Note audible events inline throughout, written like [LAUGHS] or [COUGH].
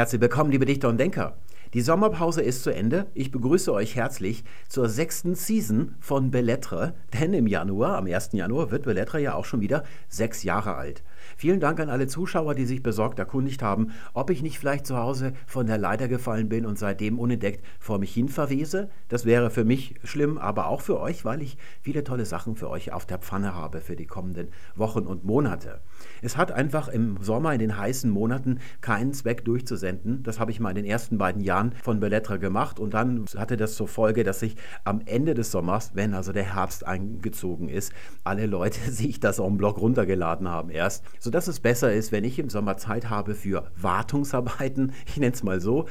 Herzlich willkommen, liebe Dichter und Denker. Die Sommerpause ist zu Ende. Ich begrüße euch herzlich zur sechsten Season von Bellettre, denn im Januar, am 1. Januar, wird Bellettre ja auch schon wieder sechs Jahre alt. Vielen Dank an alle Zuschauer, die sich besorgt erkundigt haben, ob ich nicht vielleicht zu Hause von der Leiter gefallen bin und seitdem unentdeckt vor mich hin verwese. Das wäre für mich schlimm, aber auch für euch, weil ich viele tolle Sachen für euch auf der Pfanne habe für die kommenden Wochen und Monate. Es hat einfach im Sommer, in den heißen Monaten, keinen Zweck durchzusenden. Das habe ich mal in den ersten beiden Jahren von Bellettre gemacht und dann hatte das zur Folge, dass sich am Ende des Sommers, wenn also der Herbst eingezogen ist, alle Leute [LAUGHS] sich das en bloc runtergeladen haben erst, sodass es besser ist, wenn ich im Sommer Zeit habe für Wartungsarbeiten, ich nenne es mal so.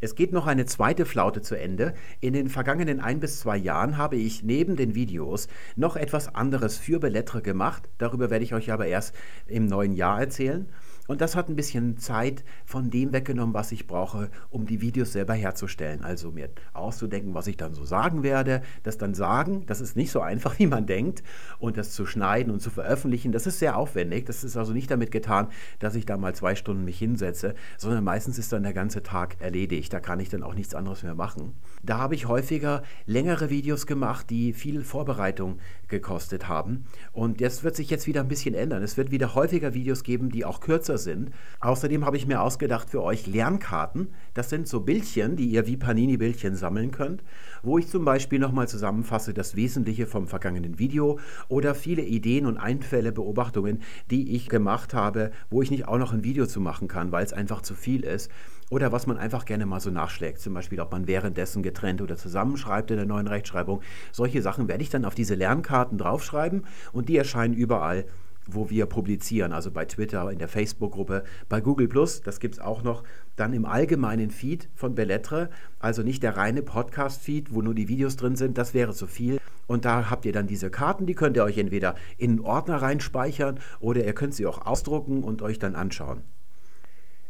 Es geht noch eine zweite Flaute zu Ende. In den vergangenen ein bis zwei Jahren habe ich neben den Videos noch etwas anderes für Bellettre gemacht. Darüber werde ich euch aber erst im neuen Jahr erzählen. Und das hat ein bisschen Zeit von dem weggenommen, was ich brauche, um die Videos selber herzustellen. Also mir auszudenken, was ich dann so sagen werde, das dann sagen, das ist nicht so einfach, [LAUGHS] wie man denkt. Und das zu schneiden und zu veröffentlichen, das ist sehr aufwendig. Das ist also nicht damit getan, dass ich da mal zwei Stunden mich hinsetze, sondern meistens ist dann der ganze Tag erledigt. Da kann ich dann auch nichts anderes mehr machen. Da habe ich häufiger längere Videos gemacht, die viel Vorbereitung gekostet haben. Und das wird sich jetzt wieder ein bisschen ändern. Es wird wieder häufiger Videos geben, die auch kürzer kürzer sind. Außerdem habe ich mir ausgedacht für euch Lernkarten. Das sind so Bildchen, die ihr wie Panini-Bildchen sammeln könnt, wo ich zum Beispiel nochmal zusammenfasse das Wesentliche vom vergangenen Video oder viele Ideen und Einfälle, Beobachtungen, die ich gemacht habe, wo ich nicht auch noch ein Video zu machen kann, weil es einfach zu viel ist. Oder was man einfach gerne mal so nachschlägt, zum Beispiel, ob man währenddessen getrennt oder zusammenschreibt in der neuen Rechtschreibung. Solche Sachen werde ich dann auf diese Lernkarten draufschreiben und die erscheinen überall wo wir publizieren, also bei Twitter, in der Facebook-Gruppe, bei Google Plus, das gibt es auch noch, dann im allgemeinen Feed von Bellettre, also nicht der reine Podcast-Feed, wo nur die Videos drin sind, das wäre zu viel. Und da habt ihr dann diese Karten, die könnt ihr euch entweder in einen Ordner reinspeichern oder ihr könnt sie auch ausdrucken und euch dann anschauen.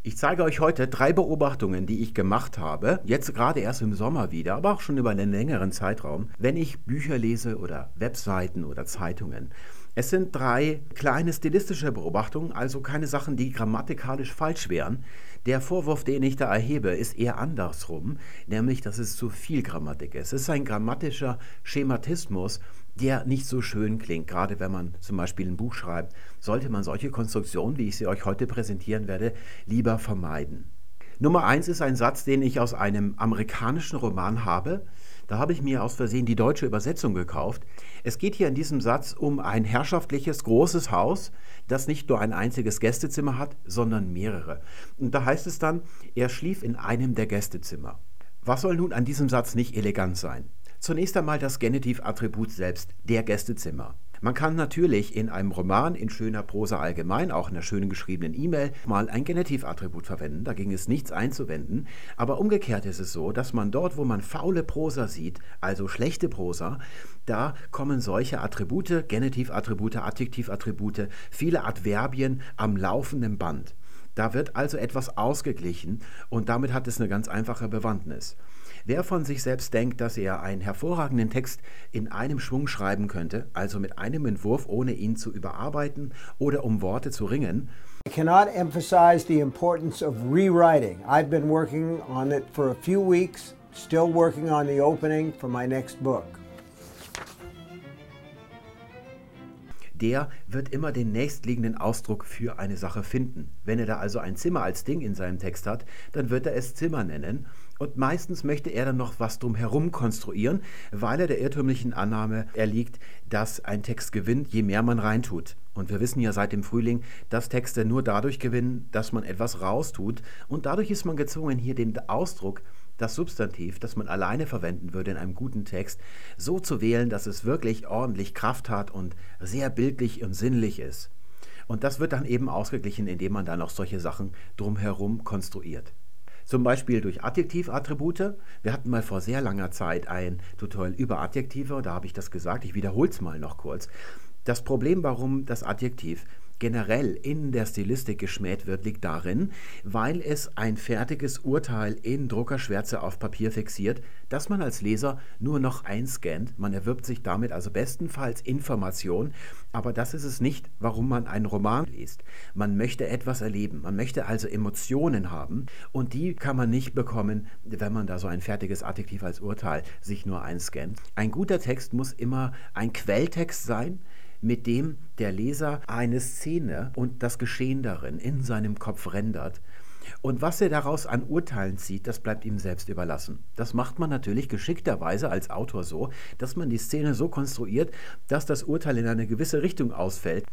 Ich zeige euch heute drei Beobachtungen, die ich gemacht habe, jetzt gerade erst im Sommer wieder, aber auch schon über einen längeren Zeitraum, wenn ich Bücher lese oder Webseiten oder Zeitungen. Es sind drei kleine stilistische Beobachtungen, also keine Sachen, die grammatikalisch falsch wären. Der Vorwurf, den ich da erhebe, ist eher andersrum, nämlich, dass es zu viel Grammatik ist. Es ist ein grammatischer Schematismus, der nicht so schön klingt. Gerade wenn man zum Beispiel ein Buch schreibt, sollte man solche Konstruktionen, wie ich sie euch heute präsentieren werde, lieber vermeiden. Nummer eins ist ein Satz, den ich aus einem amerikanischen Roman habe. Da habe ich mir aus Versehen die deutsche Übersetzung gekauft. Es geht hier in diesem Satz um ein herrschaftliches, großes Haus, das nicht nur ein einziges Gästezimmer hat, sondern mehrere. Und da heißt es dann, er schlief in einem der Gästezimmer. Was soll nun an diesem Satz nicht elegant sein? Zunächst einmal das Genitivattribut selbst, der Gästezimmer. Man kann natürlich in einem Roman, in schöner Prosa allgemein, auch in einer schönen geschriebenen E-Mail, mal ein Genitivattribut verwenden. Da ging es nichts einzuwenden. Aber umgekehrt ist es so, dass man dort, wo man faule Prosa sieht, also schlechte Prosa, da kommen solche Attribute, Genitivattribute, Adjektivattribute, viele Adverbien am laufenden Band. Da wird also etwas ausgeglichen und damit hat es eine ganz einfache Bewandtnis. Wer von sich selbst denkt, dass er einen hervorragenden Text in einem Schwung schreiben könnte, also mit einem Entwurf, ohne ihn zu überarbeiten oder um Worte zu ringen, I cannot emphasize the importance of rewriting. I've been working on it for a few weeks, still working on the opening for my next book. der wird immer den nächstliegenden Ausdruck für eine Sache finden. Wenn er da also ein Zimmer als Ding in seinem Text hat, dann wird er es Zimmer nennen und meistens möchte er dann noch was drumherum konstruieren, weil er der irrtümlichen Annahme erliegt, dass ein Text gewinnt, je mehr man reintut. Und wir wissen ja seit dem Frühling, dass Texte nur dadurch gewinnen, dass man etwas raustut. Und dadurch ist man gezwungen, hier den Ausdruck, das Substantiv, das man alleine verwenden würde in einem guten Text, so zu wählen, dass es wirklich ordentlich Kraft hat und sehr bildlich und sinnlich ist. Und das wird dann eben ausgeglichen, indem man dann auch solche Sachen drumherum konstruiert. Zum Beispiel durch Adjektivattribute. Wir hatten mal vor sehr langer Zeit ein Tutorial über Adjektive, da habe ich das gesagt, ich wiederhole es mal noch kurz. Das Problem, warum das Adjektiv generell in der Stilistik geschmäht wird, liegt darin, weil es ein fertiges Urteil in Druckerschwärze auf Papier fixiert, das man als Leser nur noch einscannt. Man erwirbt sich damit also bestenfalls Information, aber das ist es nicht, warum man einen Roman liest. Man möchte etwas erleben, man möchte also Emotionen haben und die kann man nicht bekommen, wenn man da so ein fertiges Adjektiv als Urteil sich nur einscannt. Ein guter Text muss immer ein Quelltext sein, mit dem der Leser eine Szene und das Geschehen darin in seinem Kopf rendert. Und was er daraus an Urteilen zieht, das bleibt ihm selbst überlassen. Das macht man natürlich geschickterweise als Autor so, dass man die Szene so konstruiert, dass das Urteil in eine gewisse Richtung ausfällt.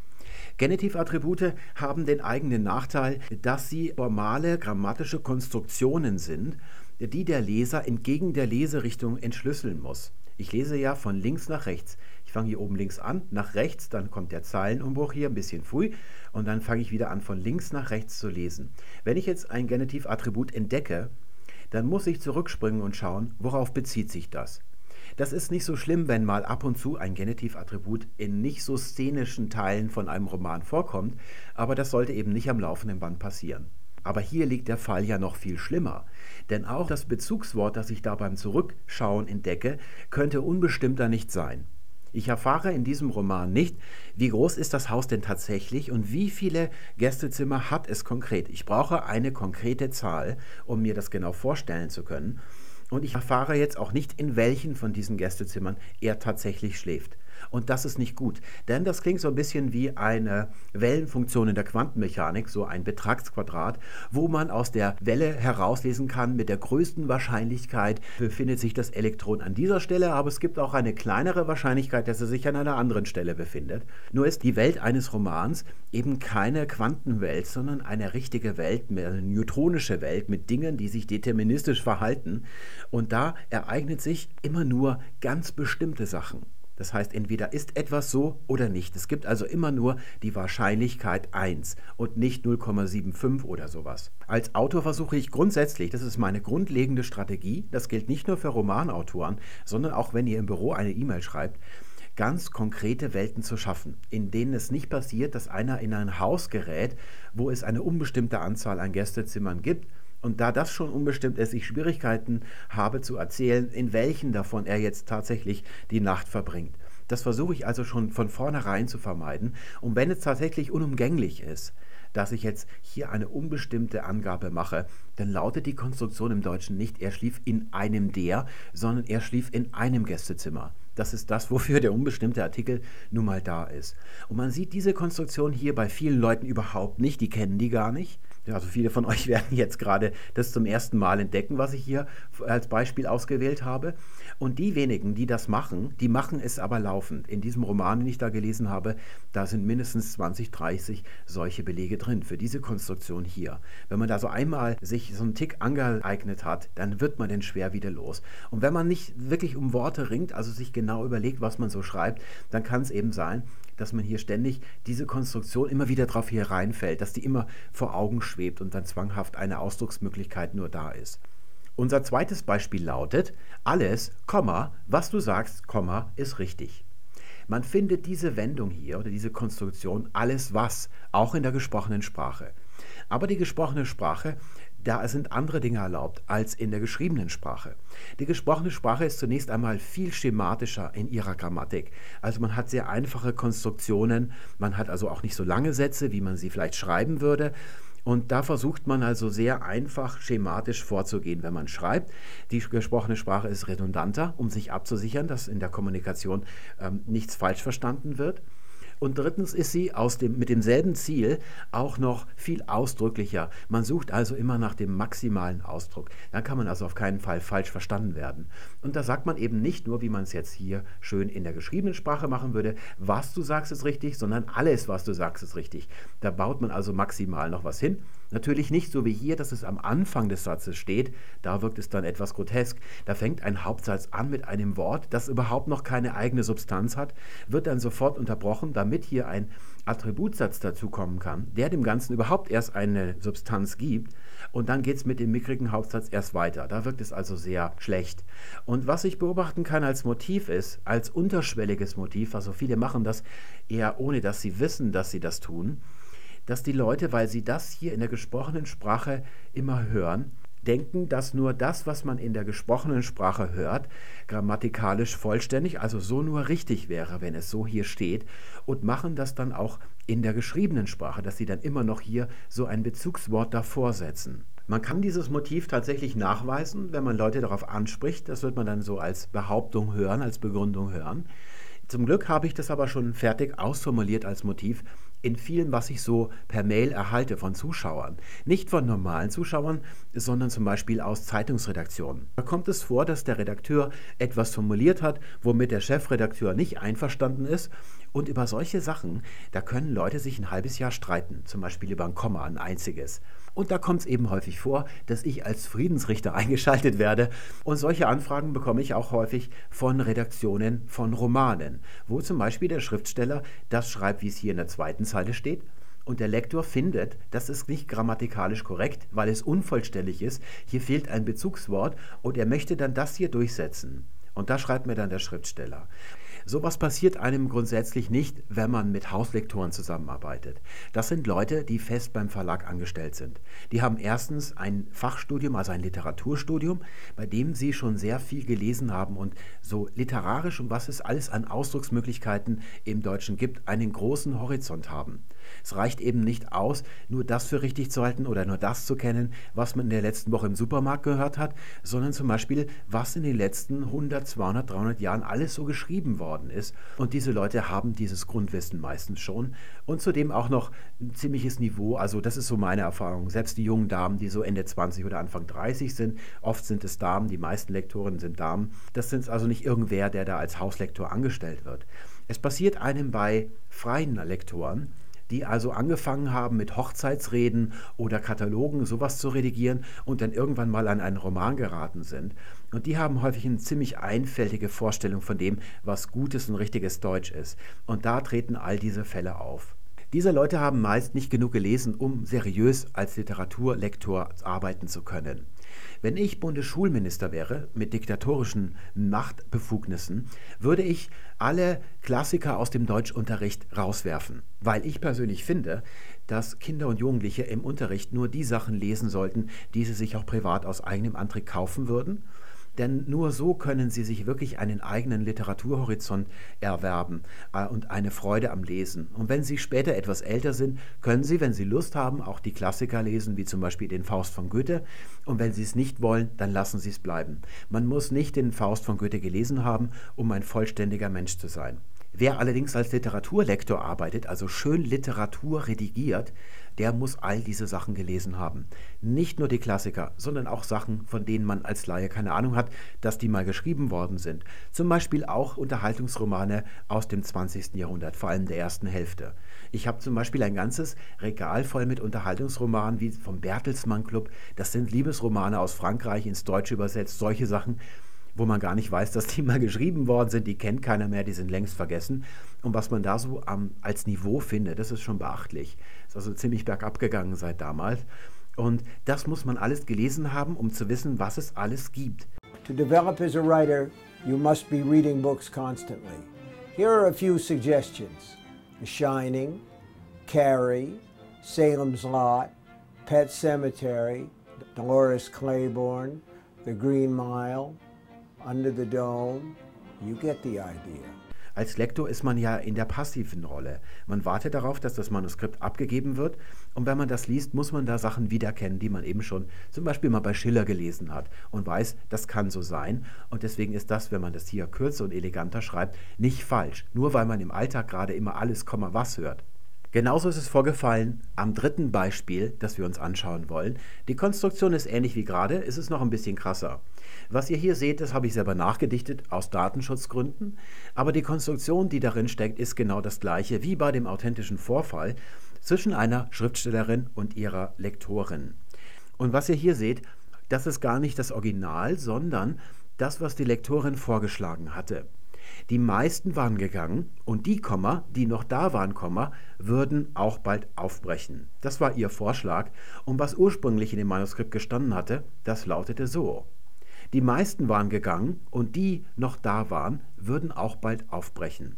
Genitivattribute haben den eigenen Nachteil, dass sie formale grammatische Konstruktionen sind, die der Leser entgegen der Leserichtung entschlüsseln muss. Ich lese ja von links nach rechts. Ich fange hier oben links an, nach rechts, dann kommt der Zeilenumbruch hier ein bisschen früh und dann fange ich wieder an, von links nach rechts zu lesen. Wenn ich jetzt ein Genitivattribut entdecke, dann muss ich zurückspringen und schauen, worauf bezieht sich das. Das ist nicht so schlimm, wenn mal ab und zu ein Genitivattribut in nicht so szenischen Teilen von einem Roman vorkommt, aber das sollte eben nicht am laufenden Band passieren. Aber hier liegt der Fall ja noch viel schlimmer. Denn auch das Bezugswort, das ich da beim Zurückschauen entdecke, könnte unbestimmter nicht sein. Ich erfahre in diesem Roman nicht, wie groß ist das Haus denn tatsächlich und wie viele Gästezimmer hat es konkret. Ich brauche eine konkrete Zahl, um mir das genau vorstellen zu können. Und ich erfahre jetzt auch nicht, in welchen von diesen Gästezimmern er tatsächlich schläft. Und das ist nicht gut, denn das klingt so ein bisschen wie eine Wellenfunktion in der Quantenmechanik, so ein Betragsquadrat, wo man aus der Welle herauslesen kann, mit der größten Wahrscheinlichkeit befindet sich das Elektron an dieser Stelle, aber es gibt auch eine kleinere Wahrscheinlichkeit, dass es sich an einer anderen Stelle befindet. Nur ist die Welt eines Romans eben keine Quantenwelt, sondern eine richtige Welt, eine neutronische Welt mit Dingen, die sich deterministisch verhalten. Und da ereignet sich immer nur ganz bestimmte Sachen. Das heißt, entweder ist etwas so oder nicht. Es gibt also immer nur die Wahrscheinlichkeit 1 und nicht 0,75 oder sowas. Als Autor versuche ich grundsätzlich, das ist meine grundlegende Strategie, das gilt nicht nur für Romanautoren, sondern auch wenn ihr im Büro eine E-Mail schreibt, ganz konkrete Welten zu schaffen, in denen es nicht passiert, dass einer in ein Haus gerät, wo es eine unbestimmte Anzahl an Gästezimmern gibt und da das schon unbestimmt ist, ich Schwierigkeiten habe zu erzählen, in welchen davon er jetzt tatsächlich die Nacht verbringt. Das versuche ich also schon von vornherein zu vermeiden. Und wenn es tatsächlich unumgänglich ist, dass ich jetzt hier eine unbestimmte Angabe mache, dann lautet die Konstruktion im Deutschen nicht, er schlief in einem der, sondern er schlief in einem Gästezimmer. Das ist das, wofür der unbestimmte Artikel nun mal da ist. Und man sieht diese Konstruktion hier bei vielen Leuten überhaupt nicht, die kennen die gar nicht. Also viele von [LAUGHS] euch werden jetzt gerade das zum ersten Mal entdecken, was ich hier als Beispiel ausgewählt habe. Und die wenigen, die das machen, die machen es aber laufend. In diesem Roman, den ich da gelesen habe, da sind mindestens 20, 30 solche Belege drin für diese Konstruktion hier. Wenn man da so einmal sich so einen Tick angeeignet hat, dann wird man den schwer wieder los. Und wenn man nicht wirklich um Worte ringt, also sich genau überlegt, was man so schreibt, dann kann es eben sein, dass man hier ständig diese Konstruktion immer wieder drauf hier reinfällt, dass die immer vor Augen schwebt und dann zwanghaft eine Ausdrucksmöglichkeit nur da ist. Unser zweites Beispiel lautet, alles, Komma, was du sagst, Komma, ist richtig. Man findet diese Wendung hier oder diese Konstruktion alles was, auch in der gesprochenen Sprache. Aber die gesprochene Sprache da sind andere Dinge erlaubt als in der geschriebenen Sprache. Die gesprochene Sprache ist zunächst einmal viel schematischer in ihrer Grammatik. Also man hat sehr einfache Konstruktionen, man hat also auch nicht so lange Sätze, wie man sie vielleicht schreiben würde. Und da versucht man also sehr einfach schematisch vorzugehen, wenn man schreibt. Die gesprochene Sprache ist redundanter, um sich abzusichern, dass in der Kommunikation ähm, nichts falsch verstanden wird. Und drittens ist sie aus dem, mit demselben Ziel auch noch viel ausdrücklicher. Man sucht also immer nach dem maximalen Ausdruck. Dann kann man also auf keinen Fall falsch verstanden werden. Und da sagt man eben nicht nur, wie man es jetzt hier schön in der geschriebenen Sprache machen würde, was du sagst ist richtig, sondern alles, was du sagst ist richtig. Da baut man also maximal noch was hin. Natürlich nicht so wie hier, dass es am Anfang des Satzes steht, da wirkt es dann etwas grotesk. Da fängt ein Hauptsatz an mit einem Wort, das überhaupt noch keine eigene Substanz hat, wird dann sofort unterbrochen, damit hier ein Attributsatz dazu kommen kann, der dem Ganzen überhaupt erst eine Substanz gibt. Und dann geht es mit dem mickrigen Hauptsatz erst weiter. Da wirkt es also sehr schlecht. Und was ich beobachten kann als Motiv ist, als unterschwelliges Motiv, also viele machen das eher ohne, dass sie wissen, dass sie das tun, dass die Leute, weil sie das hier in der gesprochenen Sprache immer hören, denken, dass nur das, was man in der gesprochenen Sprache hört, grammatikalisch vollständig, also so nur richtig wäre, wenn es so hier steht, und machen das dann auch in der geschriebenen Sprache, dass sie dann immer noch hier so ein Bezugswort davor setzen. Man kann dieses Motiv tatsächlich nachweisen, wenn man Leute darauf anspricht. Das wird man dann so als Behauptung hören, als Begründung hören. Zum Glück habe ich das aber schon fertig ausformuliert als Motiv in vielem, was ich so per Mail erhalte von Zuschauern. Nicht von normalen Zuschauern, sondern zum Beispiel aus Zeitungsredaktionen. Da kommt es vor, dass der Redakteur etwas formuliert hat, womit der Chefredakteur nicht einverstanden ist. Und über solche Sachen, da können Leute sich ein halbes Jahr streiten, zum Beispiel über ein Komma, ein einziges. Und da kommt es eben häufig vor, dass ich als Friedensrichter [LAUGHS] eingeschaltet werde. Und solche Anfragen bekomme ich auch häufig von Redaktionen von Romanen, wo zum Beispiel der Schriftsteller das schreibt, wie es hier in der zweiten Zeile steht. Und der Lektor findet, das ist nicht grammatikalisch korrekt, weil es unvollständig ist. Hier fehlt ein Bezugswort und er möchte dann das hier durchsetzen. Und da schreibt mir dann der Schriftsteller. Sowas passiert einem grundsätzlich nicht, wenn man mit Hauslektoren zusammenarbeitet. Das sind Leute, die fest beim Verlag angestellt sind. Die haben erstens ein Fachstudium, also ein Literaturstudium, bei dem sie schon sehr viel gelesen haben und so literarisch und was es alles an Ausdrucksmöglichkeiten im Deutschen gibt, einen großen Horizont haben. Es reicht eben nicht aus, nur das für richtig zu halten oder nur das zu kennen, was man in der letzten Woche im Supermarkt gehört hat, sondern zum Beispiel, was in den letzten 100, 200, 300 Jahren alles so geschrieben worden ist. Und diese Leute haben dieses Grundwissen meistens schon und zudem auch noch ein ziemliches Niveau. Also das ist so meine Erfahrung. Selbst die jungen Damen, die so Ende 20 oder Anfang 30 sind, oft sind es Damen, die meisten Lektoren sind Damen. Das sind also nicht irgendwer, der da als Hauslektor angestellt wird. Es passiert einem bei freien Lektoren, die also angefangen haben mit Hochzeitsreden oder Katalogen sowas zu redigieren und dann irgendwann mal an einen Roman geraten sind. Und die haben häufig eine ziemlich einfältige Vorstellung von dem, was gutes und richtiges Deutsch ist. Und da treten all diese Fälle auf. Diese Leute haben meist nicht genug gelesen, um seriös als Literaturlektor arbeiten zu können. Wenn ich Bundesschulminister wäre mit diktatorischen Machtbefugnissen, würde ich alle Klassiker aus dem Deutschunterricht rauswerfen, weil ich persönlich finde, dass Kinder und Jugendliche im Unterricht nur die Sachen lesen sollten, die sie sich auch privat aus eigenem Antrieb kaufen würden denn nur so können sie sich wirklich einen eigenen Literaturhorizont erwerben äh, und eine Freude am Lesen. Und wenn sie später etwas älter sind, können sie, wenn sie Lust haben, auch die Klassiker lesen, wie zum Beispiel den Faust von Goethe. Und wenn sie es nicht wollen, dann lassen sie es bleiben. Man muss nicht den Faust von Goethe gelesen haben, um ein vollständiger Mensch zu sein. Wer allerdings als Literaturlektor arbeitet, also schön Literatur redigiert, der muss all diese Sachen gelesen haben. Nicht nur die Klassiker, sondern auch Sachen, von denen man als Laie keine Ahnung hat, dass die mal geschrieben worden sind. Zum Beispiel auch Unterhaltungsromane aus dem 20. Jahrhundert, vor allem der ersten Hälfte. Ich habe zum Beispiel ein ganzes Regal voll mit Unterhaltungsromanen wie vom Bertelsmann Club. Das sind Liebesromane aus Frankreich ins Deutsche übersetzt, solche Sachen wo man gar nicht weiß, dass die mal geschrieben worden sind, die kennt keiner mehr, die sind längst vergessen. Und was man da so um, als Niveau findet, das ist schon beachtlich. Ist also ziemlich bergab gegangen seit damals. Und das muss man alles gelesen haben, um zu wissen, was es alles gibt. To develop as a writer, you must be reading books constantly. Here are a few suggestions. The Shining, Carrie, Salem's Lot, Pet Cemetery, Dolores Claiborne, The Green Mile, Under the Dome. You get the idea. Als Lektor ist man ja in der passiven Rolle. Man wartet darauf, dass das Manuskript abgegeben wird. Und wenn man das liest, muss man da Sachen wiederkennen, die man eben schon zum Beispiel mal bei Schiller gelesen hat und weiß, das kann so sein. Und deswegen ist das, wenn man das hier kürzer und eleganter schreibt, nicht falsch. Nur weil man im Alltag gerade immer alles, was hört. Genauso ist es vorgefallen am dritten Beispiel, das wir uns anschauen wollen. Die Konstruktion ist ähnlich wie gerade, ist es noch ein bisschen krasser. Was ihr hier seht, das habe ich selber nachgedichtet aus Datenschutzgründen, aber die Konstruktion, die darin steckt, ist genau das gleiche wie bei dem authentischen Vorfall zwischen einer Schriftstellerin und ihrer Lektorin. Und was ihr hier seht, das ist gar nicht das Original, sondern das, was die Lektorin vorgeschlagen hatte. Die meisten waren gegangen und die, Komma, die noch da waren, Komma, würden auch bald aufbrechen. Das war ihr Vorschlag und was ursprünglich in dem Manuskript gestanden hatte, das lautete so. Die meisten waren gegangen und die noch da waren, würden auch bald aufbrechen.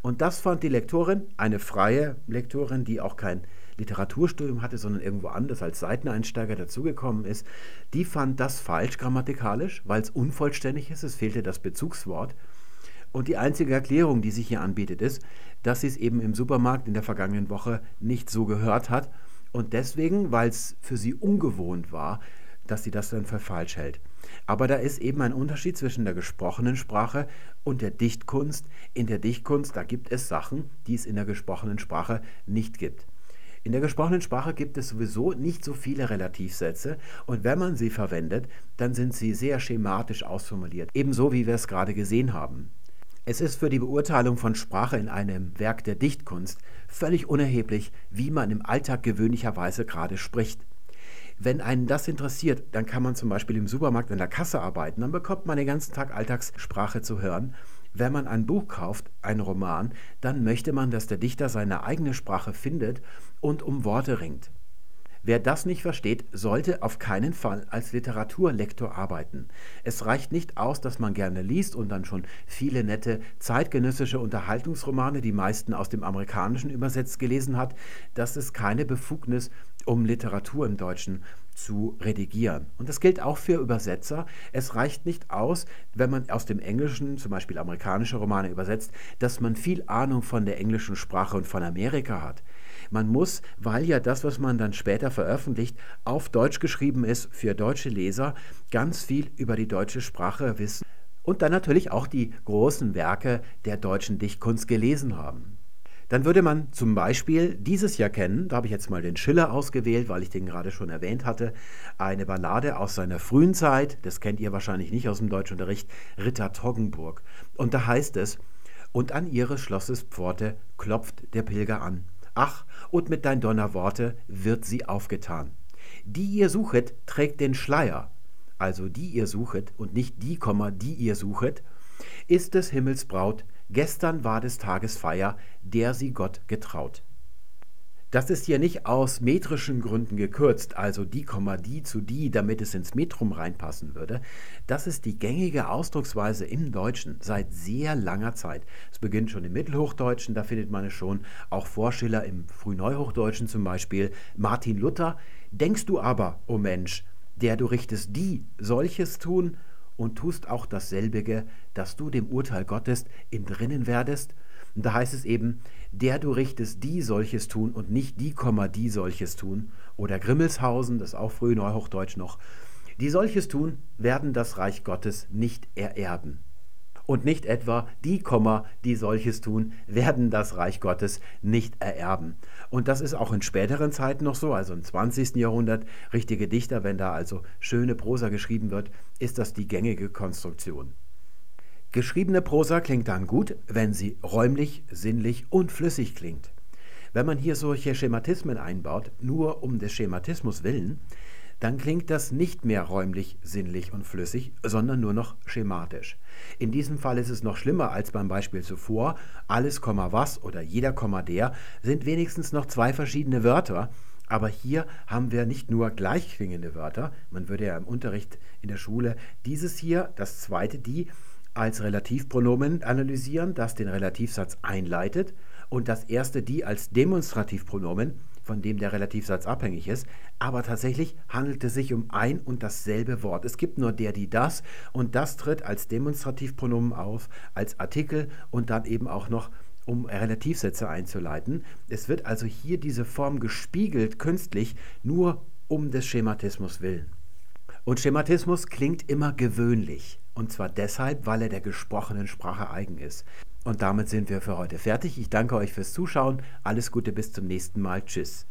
Und das fand die Lektorin, eine freie Lektorin, die auch kein Literaturstudium hatte, sondern irgendwo anders als Seiteneinsteiger dazugekommen ist, die fand das falsch grammatikalisch, weil es unvollständig ist, es fehlte das Bezugswort. Und die einzige Erklärung, die sich hier anbietet, ist, dass sie es eben im Supermarkt in der vergangenen Woche nicht so gehört hat und deswegen, weil es für sie ungewohnt war, dass sie das dann für falsch hält. Aber da ist eben ein Unterschied zwischen der gesprochenen Sprache und der Dichtkunst. In der Dichtkunst, da gibt es Sachen, die es in der gesprochenen Sprache nicht gibt. In der gesprochenen Sprache gibt es sowieso nicht so viele Relativsätze und wenn man sie verwendet, dann sind sie sehr schematisch ausformuliert, ebenso wie wir es gerade gesehen haben. Es ist für die Beurteilung von Sprache in einem Werk der Dichtkunst völlig unerheblich, wie man im Alltag gewöhnlicherweise gerade spricht. Wenn einen das interessiert, dann kann man zum Beispiel im Supermarkt an der Kasse arbeiten, dann bekommt man den ganzen Tag Alltagssprache zu hören. Wenn man ein Buch kauft, einen Roman, dann möchte man, dass der Dichter seine eigene Sprache findet und um Worte ringt. Wer das nicht versteht, sollte auf keinen Fall als Literaturlektor arbeiten. Es reicht nicht aus, dass man gerne liest und dann schon viele nette zeitgenössische Unterhaltungsromane, die meisten aus dem Amerikanischen übersetzt gelesen hat. Das ist keine Befugnis, um Literatur im Deutschen zu redigieren. Und das gilt auch für Übersetzer. Es reicht nicht aus, wenn man aus dem Englischen, zum Beispiel amerikanische Romane übersetzt, dass man viel Ahnung von der englischen Sprache und von Amerika hat. Man muss, weil ja das, was man dann später veröffentlicht, auf Deutsch geschrieben ist, für deutsche Leser ganz viel über die deutsche Sprache wissen und dann natürlich auch die großen Werke der deutschen Dichtkunst gelesen haben. Dann würde man zum Beispiel dieses Jahr kennen, da habe ich jetzt mal den Schiller ausgewählt, weil ich den gerade schon erwähnt hatte, eine Ballade aus seiner frühen Zeit, das kennt ihr wahrscheinlich nicht aus dem Deutschunterricht, Ritter Toggenburg. Und da heißt es, und an ihres Schlosses Pforte klopft der Pilger an. Ach, und mit dein Donnerworte wird sie aufgetan. Die ihr suchet, trägt den Schleier, also die ihr suchet und nicht die, die ihr suchet, ist des Himmels Braut, gestern war des Tages Feier, der sie Gott getraut. Das ist hier nicht aus metrischen Gründen gekürzt, also die, die zu die, damit es ins Metrum reinpassen würde. Das ist die gängige Ausdrucksweise im Deutschen seit sehr langer Zeit. Es beginnt schon im Mittelhochdeutschen, da findet man es schon, auch Vorschiller im Frühneuhochdeutschen zum Beispiel. Martin Luther, denkst du aber, o oh Mensch, der du richtest die solches tun und tust auch dasselbige, dass du dem Urteil Gottes im Drinnen werdest? Und da heißt es eben, der du richtest, die solches tun und nicht die, die solches tun. Oder Grimmelshausen, das ist auch früh Neuhochdeutsch noch. Die solches tun, werden das Reich Gottes nicht ererben. Und nicht etwa die, die solches tun, werden das Reich Gottes nicht ererben. Und das ist auch in späteren Zeiten noch so, also im 20. Jahrhundert, richtige Dichter, wenn da also schöne Prosa geschrieben wird, ist das die gängige Konstruktion. Geschriebene Prosa klingt dann gut, wenn sie räumlich, sinnlich und flüssig klingt. Wenn man hier solche Schematismen einbaut, nur um des Schematismus willen, dann klingt das nicht mehr räumlich, sinnlich und flüssig, sondern nur noch schematisch. In diesem Fall ist es noch schlimmer als beim Beispiel zuvor. Alles, was oder jeder, der sind wenigstens noch zwei verschiedene Wörter. Aber hier haben wir nicht nur gleichklingende Wörter. Man würde ja im Unterricht in der Schule dieses hier, das zweite die, als Relativpronomen analysieren, das den Relativsatz einleitet, und das erste die als Demonstrativpronomen, von dem der Relativsatz abhängig ist. Aber tatsächlich handelt es sich um ein und dasselbe Wort. Es gibt nur der, die, das und das tritt als Demonstrativpronomen auf, als Artikel und dann eben auch noch um Relativsätze einzuleiten. Es wird also hier diese Form gespiegelt künstlich nur um des Schematismus willen. Und Schematismus klingt immer gewöhnlich. Und zwar deshalb, weil er der gesprochenen Sprache eigen ist. Und damit sind wir für heute fertig. Ich danke euch fürs Zuschauen. Alles Gute bis zum nächsten Mal. Tschüss.